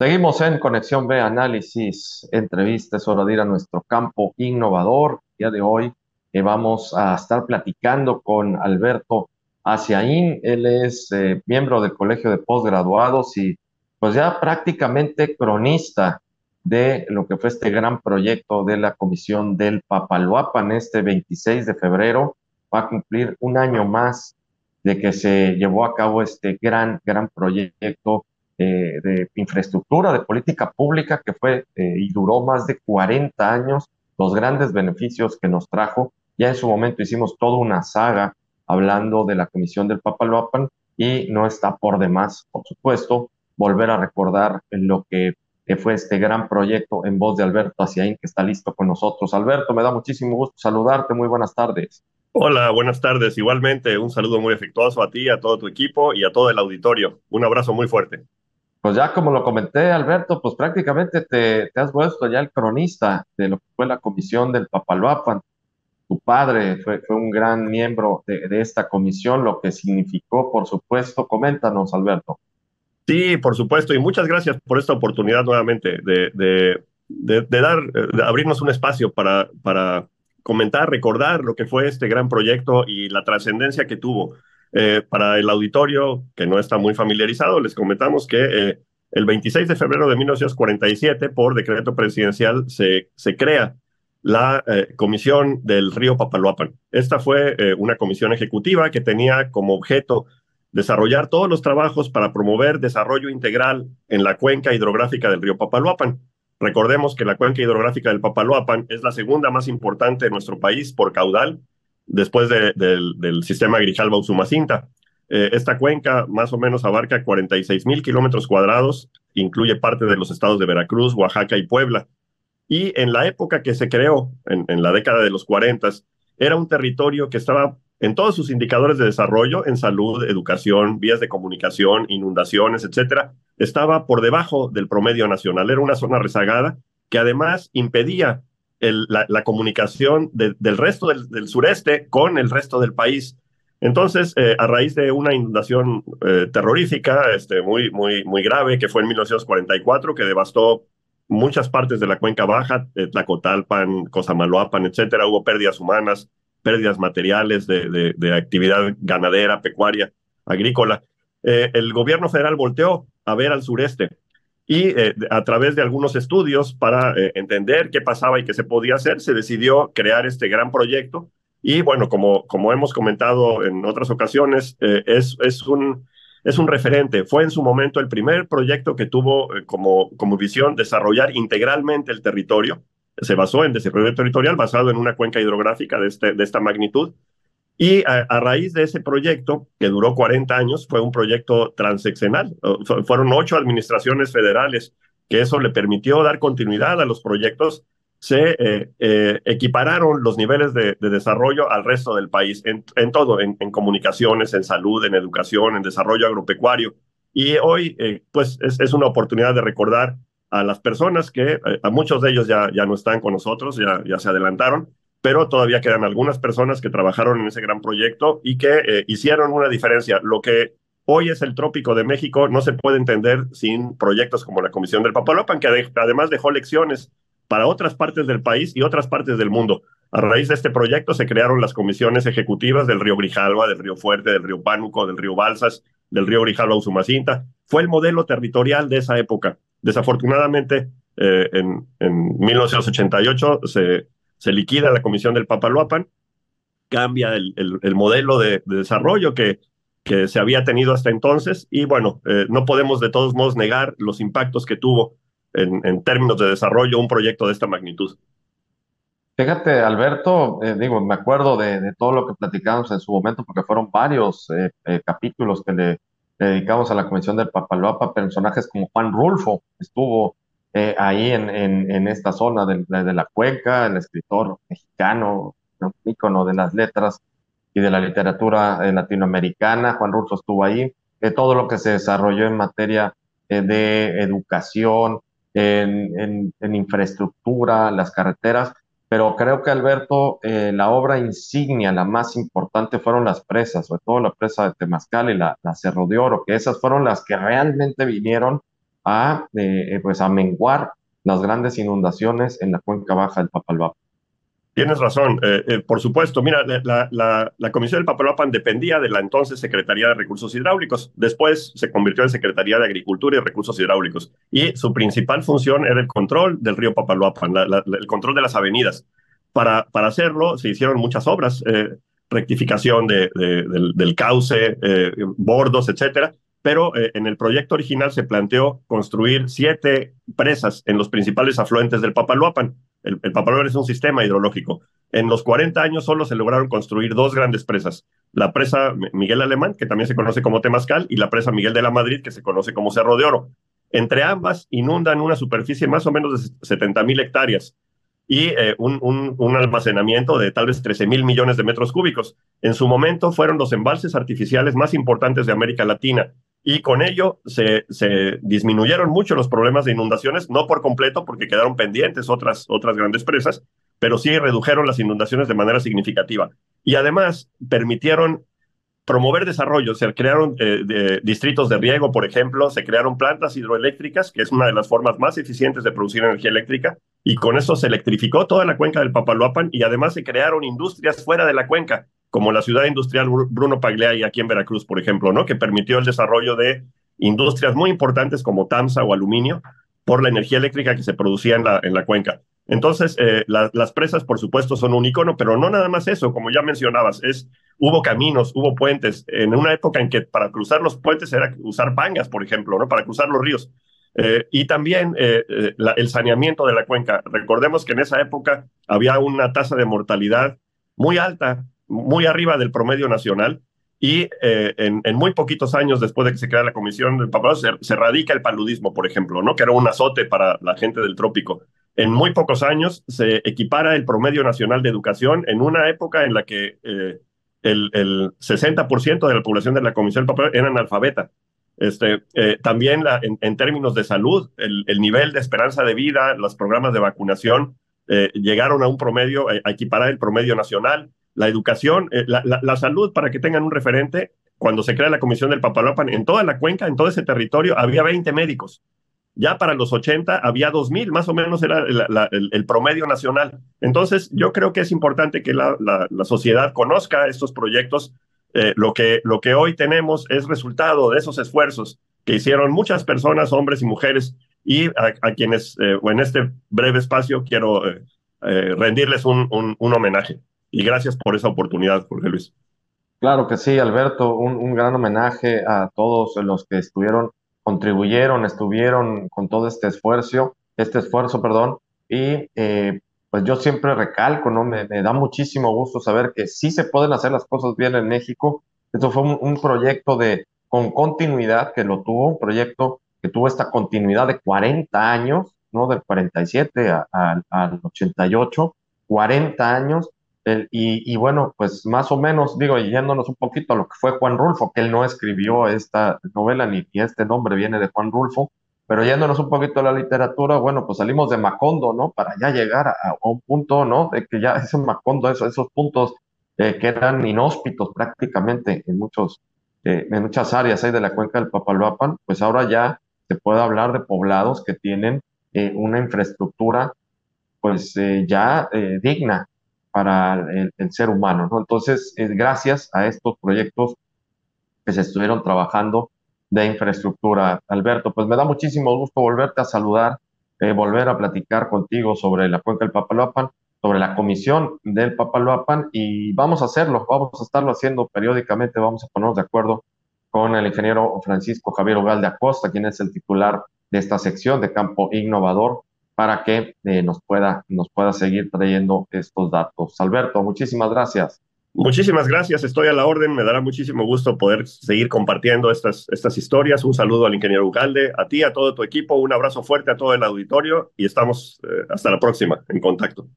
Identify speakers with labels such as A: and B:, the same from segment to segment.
A: Seguimos en Conexión B, análisis, entrevistas, hora de ir a nuestro campo innovador. El día de hoy eh, vamos a estar platicando con Alberto Aciaín. Él es eh, miembro del Colegio de Postgraduados y pues ya prácticamente cronista de lo que fue este gran proyecto de la Comisión del Papaloapan. Este 26 de febrero va a cumplir un año más de que se llevó a cabo este gran, gran proyecto eh, de infraestructura, de política pública que fue eh, y duró más de 40 años, los grandes beneficios que nos trajo. Ya en su momento hicimos toda una saga hablando de la Comisión del Papaloapan y no está por demás, por supuesto, volver a recordar lo que fue este gran proyecto en voz de Alberto Aciaín, que está listo con nosotros. Alberto, me da muchísimo gusto saludarte. Muy buenas tardes.
B: Hola, buenas tardes. Igualmente, un saludo muy afectuoso a ti, a todo tu equipo y a todo el auditorio. Un abrazo muy fuerte.
A: Pues ya como lo comenté, Alberto, pues prácticamente te, has vuelto ya el cronista de lo que fue la comisión del Papaloapan. Tu padre fue, fue un gran miembro de, esta comisión, lo que significó, por supuesto. Coméntanos, Alberto.
B: Sí, por supuesto, y muchas gracias por esta oportunidad nuevamente de, de, de, dar, de abrirnos un espacio para, para comentar, recordar lo que fue este gran proyecto y la trascendencia que tuvo. Eh, para el auditorio que no está muy familiarizado, les comentamos que eh, el 26 de febrero de 1947, por decreto presidencial, se, crea la eh, Comisión del Río Papaloapan. Esta fue una comisión ejecutiva que tenía como objeto desarrollar todos los trabajos para promover desarrollo integral en la cuenca hidrográfica del río Papaloapan. Recordemos que la cuenca hidrográfica del Papaloapan es la segunda más importante de nuestro país por caudal después del sistema Grijalba-Usumacinta. Eh, esta cuenca más o menos abarca 46 mil kilómetros cuadrados, incluye parte de los estados de Veracruz, Oaxaca y Puebla. Y en la época que se creó, en, la década de los 40, era un territorio que estaba en todos sus indicadores de desarrollo, en salud, educación, vías de comunicación, inundaciones, etcétera, estaba por debajo del promedio nacional. Era una zona rezagada que además impedía la, comunicación del resto del, sureste con el resto del país. Entonces, eh, a raíz de una inundación eh, terrorífica este, muy, muy, muy grave que fue en 1944, que devastó muchas partes de la cuenca baja, eh, Tlacotalpan, Cosamaloapan, etcétera, hubo pérdidas humanas, pérdidas materiales de, de actividad ganadera, pecuaria, agrícola. el gobierno federal volteó a ver al sureste y eh, a través de algunos estudios para eh, entender qué pasaba y qué se podía hacer, se decidió crear este gran proyecto. Y bueno, como, como hemos comentado en otras ocasiones, eh, es, es, un, es un referente. Fue en su momento el primer proyecto que tuvo como, como visión desarrollar integralmente el territorio. Se basó en desarrollo territorial basado en una cuenca hidrográfica de, este, de esta magnitud y a, raíz de ese proyecto, que duró 40 años, fue un proyecto transeccional. Fueron ocho administraciones federales que eso le permitió dar continuidad a los proyectos. Se eh, eh, equipararon los niveles de, desarrollo al resto del país, en, todo, en, comunicaciones, en salud, en educación, en desarrollo agropecuario. Y hoy, eh, pues, es, una oportunidad de recordar a las personas que, a muchos de ellos ya, ya no están con nosotros, ya, ya se adelantaron, pero todavía quedan algunas personas que trabajaron en ese gran proyecto y que eh, hicieron una diferencia. Lo que hoy es el trópico de México no se puede entender sin proyectos como la Comisión del Papalopan, que además dejó lecciones para otras partes del país y otras partes del mundo. A raíz de este proyecto se crearon las comisiones ejecutivas del río Grijalva, del río Fuerte, del río Pánuco, del río Balsas, del río Grijalva Usumacinta. Fue el modelo territorial de esa época. Desafortunadamente, eh, en, en 1988 se se liquida la comisión del Papaloapan, cambia el, modelo de, desarrollo que, que se había tenido hasta entonces y bueno, eh, no podemos de todos modos negar los impactos que tuvo en, términos de desarrollo un proyecto de esta magnitud.
A: Fíjate, Alberto, eh, digo, me acuerdo de, todo lo que platicamos en su momento, porque fueron varios eh, capítulos que le, dedicamos a la Comisión del Papaloapa, personajes como Juan Rulfo estuvo eh, ahí en, en, esta zona de, de, la cuenca, el escritor mexicano, un ícono de las letras y de la literatura eh, latinoamericana, Juan Russo estuvo ahí, eh, todo lo que se desarrolló en materia de educación, en, en, infraestructura, las carreteras, pero creo que Alberto, la obra insignia, la más importante fueron las presas, sobre todo la presa de Temazcal y la, la Cerro de Oro, que esas fueron las que realmente vinieron a, pues a menguar las grandes inundaciones en la cuenca baja del Papaloapan.
B: Tienes razón, eh, eh, por supuesto. Mira, la, la, Comisión del Papaloapan dependía de la entonces Secretaría de Recursos Hidráulicos. Después se convirtió en Secretaría de Agricultura y Recursos Hidráulicos. Y su principal función era el control del río Papaloapan, el control de las avenidas. Para, para hacerlo se hicieron muchas obras, eh, rectificación de, del, del, cauce, bordos, etcétera pero en el proyecto original se planteó construir siete presas en los principales afluentes del Papaloapan. El, el es un sistema hidrológico. En los 40 años solo se lograron construir dos grandes presas. La presa Miguel Alemán, que también se conoce como Temascal, y la presa Miguel de la Madrid, que se conoce como Cerro de Oro. Entre ambas inundan una superficie más o menos de 70 mil hectáreas y eh, un, un, almacenamiento de tal vez 13 mil millones de metros cúbicos. En su momento fueron los embalses artificiales más importantes de América Latina y con ello se, disminuyeron mucho los problemas de inundaciones, no por completo porque quedaron pendientes otras, otras grandes presas, pero sí redujeron las inundaciones de manera significativa. Y además permitieron promover desarrollo, se crearon eh, distritos de riego, por ejemplo, se crearon plantas hidroeléctricas, que es una de las formas más eficientes de producir energía eléctrica, y con eso se electrificó toda la cuenca del Papaloapan y además se crearon industrias fuera de la cuenca, como la ciudad industrial Bruno Pagliai aquí en Veracruz, por ejemplo, ¿no? que permitió el desarrollo de industrias muy importantes como TAMSA o aluminio por la energía eléctrica que se producía en la, en la cuenca. Entonces, eh, las presas, por supuesto, son un icono, pero no nada más eso, como ya mencionabas, es, hubo caminos, hubo puentes, en una época en que para cruzar los puentes era usar pangas, por ejemplo, ¿no? para cruzar los ríos. Eh, y también eh, el saneamiento de la cuenca. Recordemos que en esa época había una tasa de mortalidad muy alta muy arriba del promedio nacional y eh, en, muy poquitos años después de que se crea la Comisión del Papaloapan se, radica el paludismo, por ejemplo, ¿no? que era un azote para la gente del trópico. En muy pocos años se equipara el promedio nacional de educación en una época en la que eh, el, el, 60% de la población de la Comisión del Papaloapan era analfabeta. Este, eh, también la, en, términos de salud, el, el, nivel de esperanza de vida, los programas de vacunación llegaron a un promedio, a equiparar el promedio nacional la educación, eh, la, salud, para que tengan un referente, cuando se crea la Comisión del Papaloapan, en toda la cuenca, en todo ese territorio, había 20 médicos. Ya para los 80 había 2.000, más o menos era el, promedio nacional. Entonces, yo creo que es importante que la, sociedad conozca estos proyectos. Eh, lo, que, lo que hoy tenemos es resultado de esos esfuerzos que hicieron muchas personas, hombres y mujeres, y a, quienes eh, en este breve espacio quiero rendirles un, un homenaje. Y gracias por esa oportunidad, Jorge Luis.
A: Claro que sí, Alberto, un, gran homenaje a todos los que estuvieron, contribuyeron, estuvieron con todo este esfuerzo, este esfuerzo, perdón, y eh, pues yo siempre recalco, ¿no? Me, da muchísimo gusto saber que sí se pueden hacer las cosas bien en México. Esto fue un, proyecto de, con continuidad que lo tuvo, un proyecto que tuvo esta continuidad de 40 años, ¿no? Del 47 al 88, 40 años, y, bueno, pues más o menos, digo, yéndonos un poquito a lo que fue Juan Rulfo, que él no escribió esta novela ni, este nombre viene de Juan Rulfo, pero yéndonos un poquito a la literatura, bueno, pues salimos de Macondo, ¿no? Para ya llegar a, un punto, ¿no? De que ya ese Macondo, esos, puntos eh, que eran inhóspitos prácticamente en, muchos, eh, en muchas áreas ahí de la cuenca del Papaloapan, pues ahora ya se puede hablar de poblados que tienen eh, una infraestructura pues ya digna para el, ser humano, ¿no? Entonces, es gracias a estos proyectos que se estuvieron trabajando de infraestructura. Alberto, pues me da muchísimo gusto volverte a saludar, eh, volver a platicar contigo sobre la cuenca del Papaloapan, sobre la comisión del Papaloapan y vamos a hacerlo, vamos a estarlo haciendo periódicamente, vamos a ponernos de acuerdo con el ingeniero Francisco Javier Ogalde Acosta, quien es el titular de esta sección de campo innovador para que eh, nos, pueda, nos pueda seguir trayendo estos datos. Alberto, muchísimas gracias.
B: Muchísimas gracias, estoy a la orden, me dará muchísimo gusto poder seguir compartiendo estas, estas historias. Un saludo al ingeniero Ugalde, a ti, a todo tu equipo, un abrazo fuerte a todo el auditorio y estamos eh, hasta la próxima en contacto.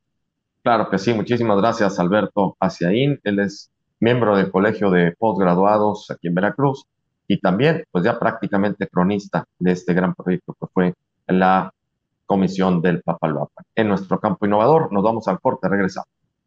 A: Claro que sí, muchísimas gracias Alberto Aciaín, él es miembro del Colegio de Postgraduados aquí en Veracruz y también pues ya prácticamente cronista de este gran proyecto que fue la Comisión del Papaloapan. En nuestro campo innovador nos vamos al corte, regresamos.